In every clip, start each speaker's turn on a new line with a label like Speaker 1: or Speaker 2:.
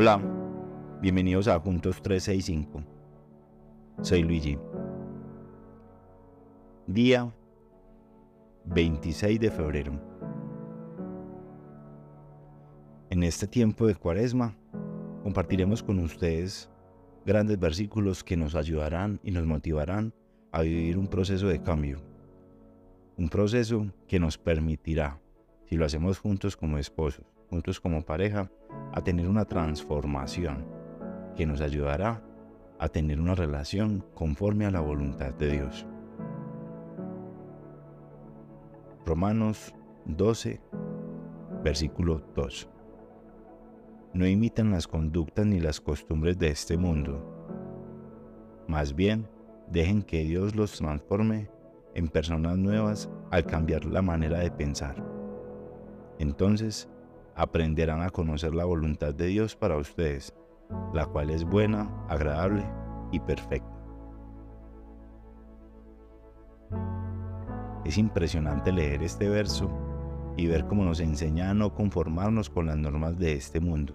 Speaker 1: Hola, bienvenidos a Juntos 365. Soy Luigi. Día 26 de febrero. En este tiempo de cuaresma compartiremos con ustedes grandes versículos que nos ayudarán y nos motivarán a vivir un proceso de cambio. Un proceso que nos permitirá, si lo hacemos juntos como esposos, juntos como pareja, a tener una transformación que nos ayudará a tener una relación conforme a la voluntad de Dios. Romanos 12, versículo 2. No imitan las conductas ni las costumbres de este mundo. Más bien, dejen que Dios los transforme en personas nuevas al cambiar la manera de pensar. Entonces, aprenderán a conocer la voluntad de Dios para ustedes, la cual es buena, agradable y perfecta. Es impresionante leer este verso y ver cómo nos enseña a no conformarnos con las normas de este mundo,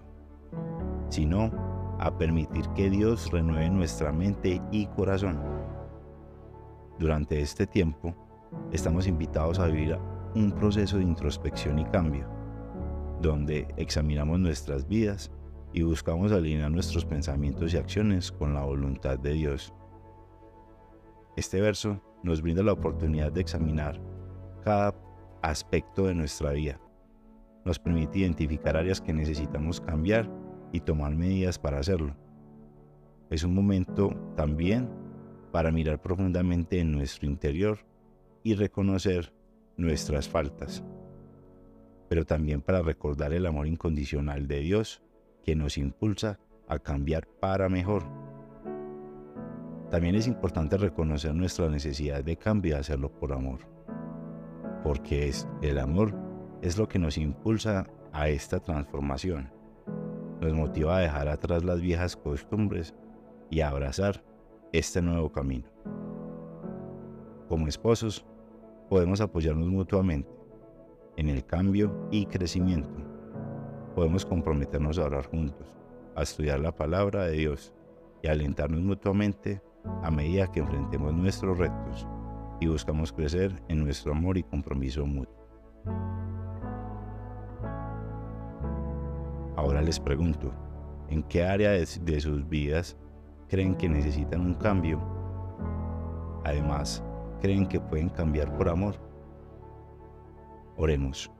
Speaker 1: sino a permitir que Dios renueve nuestra mente y corazón. Durante este tiempo, estamos invitados a vivir un proceso de introspección y cambio donde examinamos nuestras vidas y buscamos alinear nuestros pensamientos y acciones con la voluntad de Dios. Este verso nos brinda la oportunidad de examinar cada aspecto de nuestra vida. Nos permite identificar áreas que necesitamos cambiar y tomar medidas para hacerlo. Es un momento también para mirar profundamente en nuestro interior y reconocer nuestras faltas pero también para recordar el amor incondicional de Dios que nos impulsa a cambiar para mejor. También es importante reconocer nuestra necesidad de cambio y hacerlo por amor, porque es el amor es lo que nos impulsa a esta transformación. Nos motiva a dejar atrás las viejas costumbres y a abrazar este nuevo camino. Como esposos, podemos apoyarnos mutuamente en el cambio y crecimiento. Podemos comprometernos a orar juntos, a estudiar la palabra de Dios y alentarnos mutuamente a medida que enfrentemos nuestros retos y buscamos crecer en nuestro amor y compromiso mutuo. Ahora les pregunto, ¿en qué área de, de sus vidas creen que necesitan un cambio? Además, ¿creen que pueden cambiar por amor? Oremos.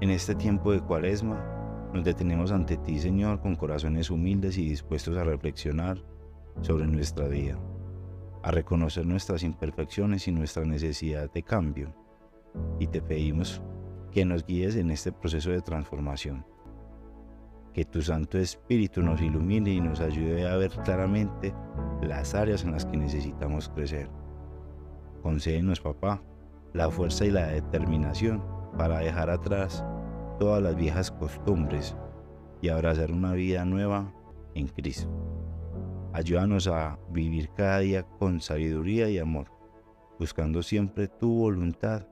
Speaker 1: En este tiempo de cuaresma, nos detenemos ante ti, Señor, con corazones humildes y dispuestos a reflexionar sobre nuestra vida, a reconocer nuestras imperfecciones y nuestra necesidad de cambio. Y te pedimos que nos guíes en este proceso de transformación. Que tu Santo Espíritu nos ilumine y nos ayude a ver claramente las áreas en las que necesitamos crecer. Concédenos, papá, la fuerza y la determinación para dejar atrás todas las viejas costumbres y abrazar una vida nueva en Cristo. Ayúdanos a vivir cada día con sabiduría y amor, buscando siempre tu voluntad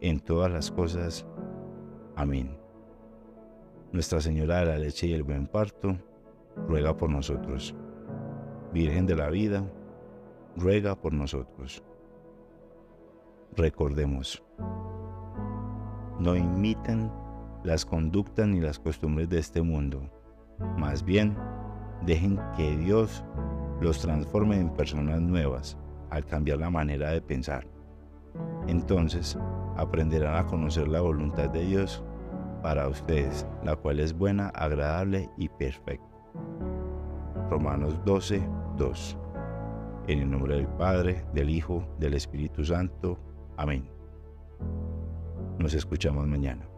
Speaker 1: en todas las cosas. Amén. Nuestra Señora de la Leche y el Buen Parto, ruega por nosotros. Virgen de la Vida, ruega por nosotros recordemos, no imiten las conductas ni las costumbres de este mundo, más bien dejen que Dios los transforme en personas nuevas al cambiar la manera de pensar. Entonces aprenderán a conocer la voluntad de Dios para ustedes, la cual es buena, agradable y perfecta. Romanos 12, 2. En el nombre del Padre, del Hijo, del Espíritu Santo. Amén. Nos escuchamos mañana.